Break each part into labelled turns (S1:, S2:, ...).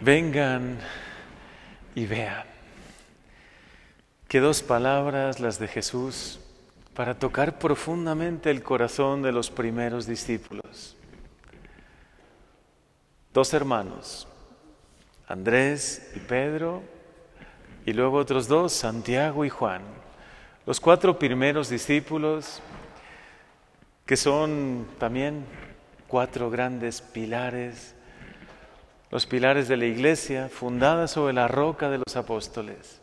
S1: Vengan y vean. Qué dos palabras las de Jesús para tocar profundamente el corazón de los primeros discípulos. Dos hermanos, Andrés y Pedro, y luego otros dos, Santiago y Juan. Los cuatro primeros discípulos, que son también cuatro grandes pilares los pilares de la iglesia, fundada sobre la roca de los apóstoles.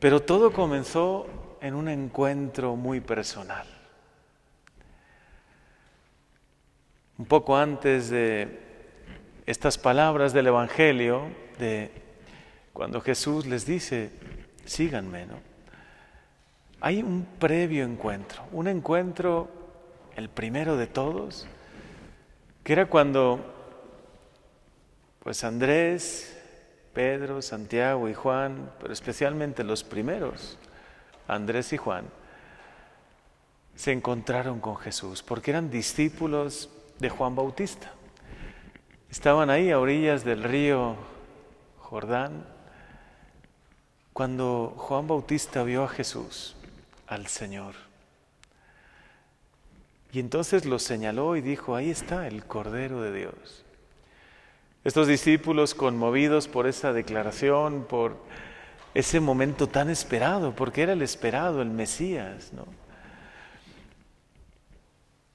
S1: Pero todo comenzó en un encuentro muy personal. Un poco antes de estas palabras del Evangelio, de cuando Jesús les dice, síganme, ¿no? Hay un previo encuentro, un encuentro, el primero de todos, que era cuando pues Andrés, Pedro, Santiago y Juan, pero especialmente los primeros, Andrés y Juan, se encontraron con Jesús porque eran discípulos de Juan Bautista. Estaban ahí a orillas del río Jordán cuando Juan Bautista vio a Jesús, al Señor. Y entonces lo señaló y dijo, ahí está el Cordero de Dios. Estos discípulos conmovidos por esa declaración, por ese momento tan esperado, porque era el esperado, el Mesías, ¿no?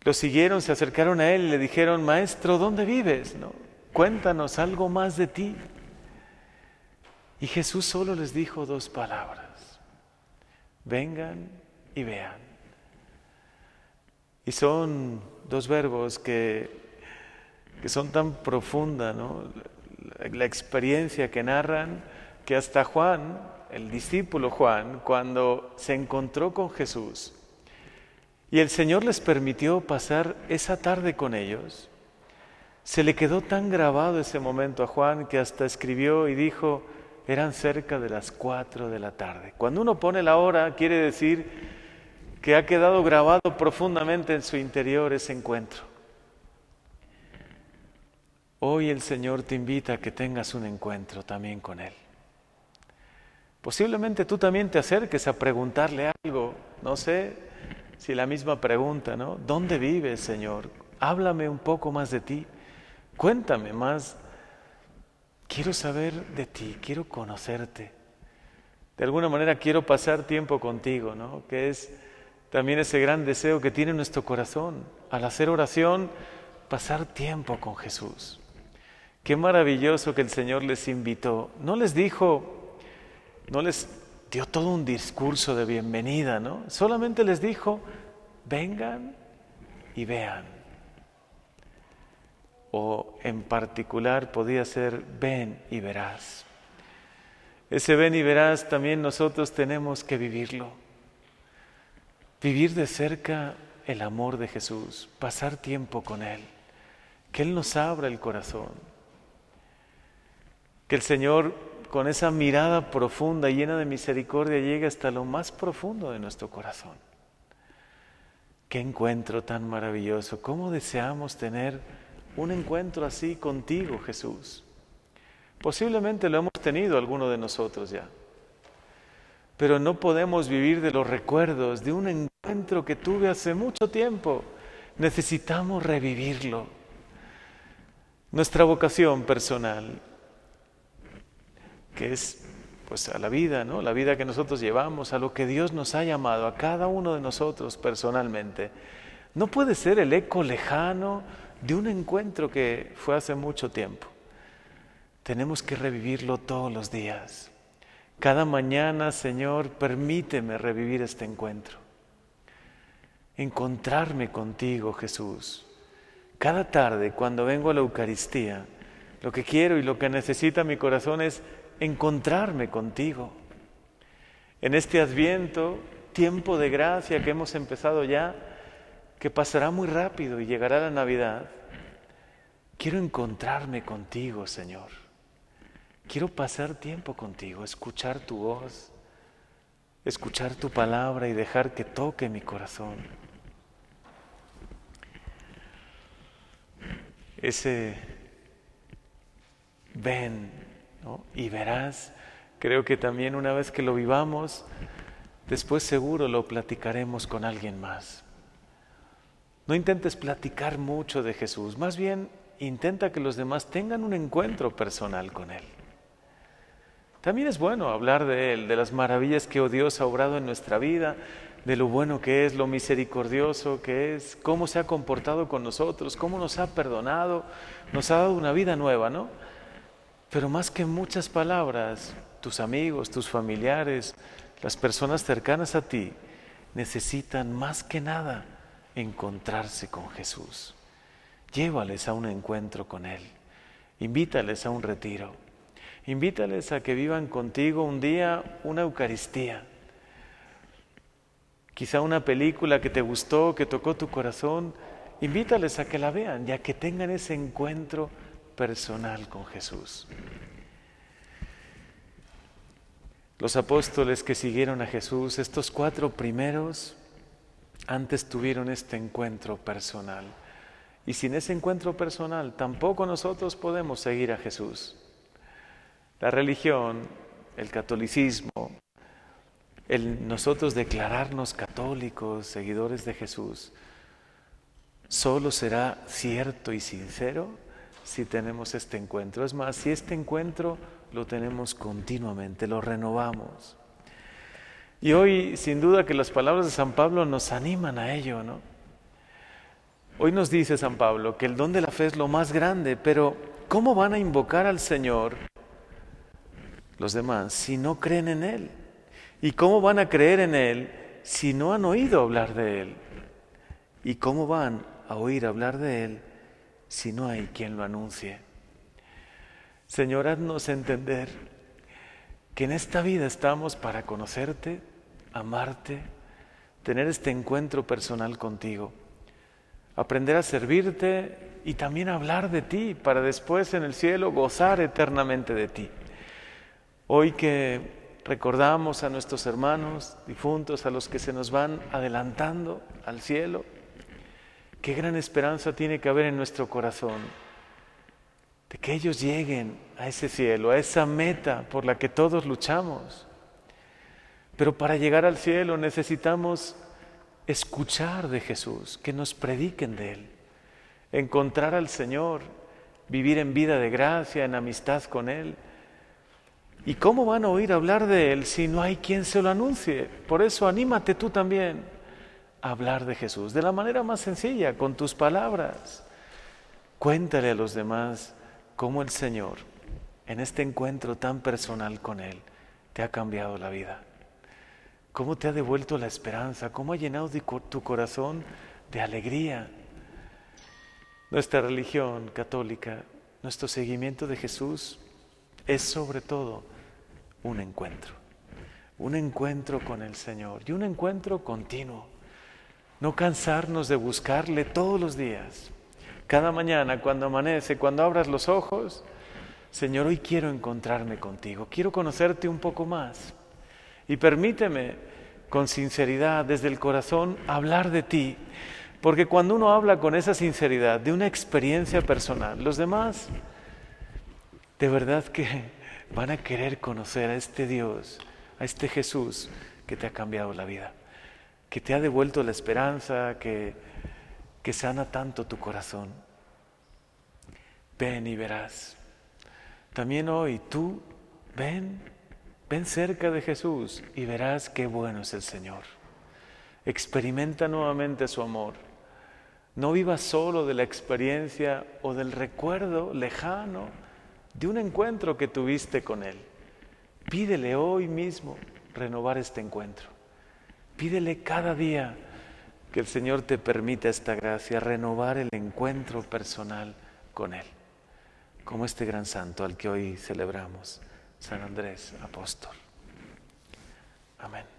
S1: Lo siguieron, se acercaron a él y le dijeron, Maestro, ¿dónde vives? ¿No? Cuéntanos algo más de ti. Y Jesús solo les dijo dos palabras, vengan y vean. Y son dos verbos que que son tan profundas, ¿no? la, experiencia que narran, que hasta Juan, el discípulo Juan, cuando se encontró con Jesús y el Señor les permitió pasar esa tarde con ellos, se le quedó tan grabado ese momento a Juan que hasta escribió y dijo, eran cerca de las cuatro de la tarde. Cuando uno pone la hora, quiere decir que ha quedado grabado profundamente en su interior ese encuentro. Hoy el Señor te invita a que tengas un encuentro también con Él. Posiblemente tú también te acerques a preguntarle algo, no sé si la misma pregunta, ¿no? ¿Dónde vives, Señor? Háblame un poco más de ti, cuéntame más. Quiero saber de ti, quiero conocerte. De alguna manera quiero pasar tiempo contigo, ¿no? Que es también ese gran deseo que tiene nuestro corazón. Al hacer oración, pasar tiempo con Jesús. Qué maravilloso que el Señor les invitó. No les dijo, no les dio todo un discurso de bienvenida, ¿no? Solamente les dijo, vengan y vean. O en particular podía ser, ven y verás. Ese ven y verás también nosotros tenemos que vivirlo. Vivir de cerca el amor de Jesús, pasar tiempo con Él, que Él nos abra el corazón que el Señor con esa mirada profunda, llena de misericordia, llegue hasta lo más profundo de nuestro corazón. Qué encuentro tan maravilloso. ¿Cómo deseamos tener un encuentro así contigo, Jesús? Posiblemente lo hemos tenido alguno de nosotros ya. Pero no podemos vivir de los recuerdos de un encuentro que tuve hace mucho tiempo. Necesitamos revivirlo. Nuestra vocación personal que es pues a la vida, ¿no? La vida que nosotros llevamos, a lo que Dios nos ha llamado, a cada uno de nosotros personalmente. No puede ser el eco lejano de un encuentro que fue hace mucho tiempo. Tenemos que revivirlo todos los días. Cada mañana, Señor, permíteme revivir este encuentro. Encontrarme contigo, Jesús. Cada tarde, cuando vengo a la Eucaristía, lo que quiero y lo que necesita mi corazón es encontrarme contigo. En este adviento, tiempo de gracia que hemos empezado ya, que pasará muy rápido y llegará la Navidad, quiero encontrarme contigo, Señor. Quiero pasar tiempo contigo, escuchar tu voz, escuchar tu palabra y dejar que toque mi corazón. Ese ven Y verás, creo que también una vez que lo vivamos, después seguro lo platicaremos con alguien más. No intentes platicar mucho de Jesús, más bien intenta que los demás tengan un encuentro personal con Él. También es bueno hablar de Él, de las maravillas que oh Dios ha obrado en nuestra vida, de lo bueno que es, lo misericordioso que es, cómo se ha comportado con nosotros, cómo nos ha perdonado, nos ha dado una vida nueva, ¿no? Pero más que muchas palabras, tus amigos, tus familiares, las personas cercanas a ti, necesitan más que nada encontrarse con Jesús. Llévales a un encuentro con Él, invítales a un retiro Invítales a que vivan contigo un día una Eucaristía. Quizá una película que te gustó, que tocó tu corazón. Invítales a que la vean y a que tengan ese encuentro personal con Jesús. Los apóstoles que siguieron a Jesús, estos cuatro primeros, antes tuvieron este encuentro personal. Y sin ese encuentro personal, tampoco nosotros podemos seguir a Jesús. La religión, el catolicismo, el nosotros declararnos católicos, seguidores de Jesús, solo será cierto y sincero si tenemos este encuentro. Es más, si este encuentro lo tenemos continuamente, lo renovamos. Y hoy, sin duda que las palabras de San Pablo nos animan a ello, ¿no? Hoy nos dice San Pablo que el don de la fe es lo más grande, pero ¿cómo van a invocar al Señor los demás si no creen en Él? ¿Y cómo van a creer en Él si no han oído hablar de Él? ¿Y cómo van a oír hablar de Él si no hay quien lo anuncie? Señor, haznos entender que en esta vida estamos para conocerte, amarte, tener este encuentro personal contigo, aprender a servirte y también hablar de ti para después en el cielo gozar eternamente de ti. Hoy que recordamos a nuestros hermanos difuntos, a los que se nos van adelantando al cielo, qué gran esperanza tiene que haber en nuestro corazón de que ellos lleguen a ese cielo, a esa meta por la que todos luchamos. Pero para llegar al cielo necesitamos escuchar de Jesús, que nos prediquen de Él, encontrar al Señor, vivir en vida de gracia, en amistad con Él ¿Y cómo van a oír hablar de Él si no hay quien se lo anuncie? Por eso anímate tú también hablar de Jesús de la manera más sencilla, con tus palabras. Cuéntale a los demás cómo el Señor, en este encuentro tan personal con Él, te ha cambiado la vida. Cómo te ha devuelto la esperanza, cómo ha llenado tu corazón de alegría. Nuestra religión católica, nuestro seguimiento de Jesús es sobre todo un encuentro, un encuentro con el Señor y un encuentro continuo. No cansarnos de buscarle todos los días, cada mañana, cuando amanece, cuando abras los ojos, Señor, hoy quiero encontrarme contigo, quiero conocerte un poco más. Y permíteme con sinceridad, desde el corazón, hablar de ti. Porque cuando uno habla con esa sinceridad de una experiencia personal, los demás, de verdad que van a querer conocer a este Dios, a este Jesús que te ha cambiado la vida, que te ha devuelto la esperanza, que, que sana tanto tu corazón. Ven y verás. También hoy tú, ven, ven cerca de Jesús y verás qué bueno es el Señor. Experimenta nuevamente su amor. No vivas solo de la experiencia o del recuerdo lejano de un encuentro que tuviste con Él. Pídele hoy mismo renovar este encuentro. Pídele cada día que el Señor te permita esta gracia, renovar el encuentro personal con Él, como este gran santo al que hoy celebramos, San Andrés Apóstol. Amén.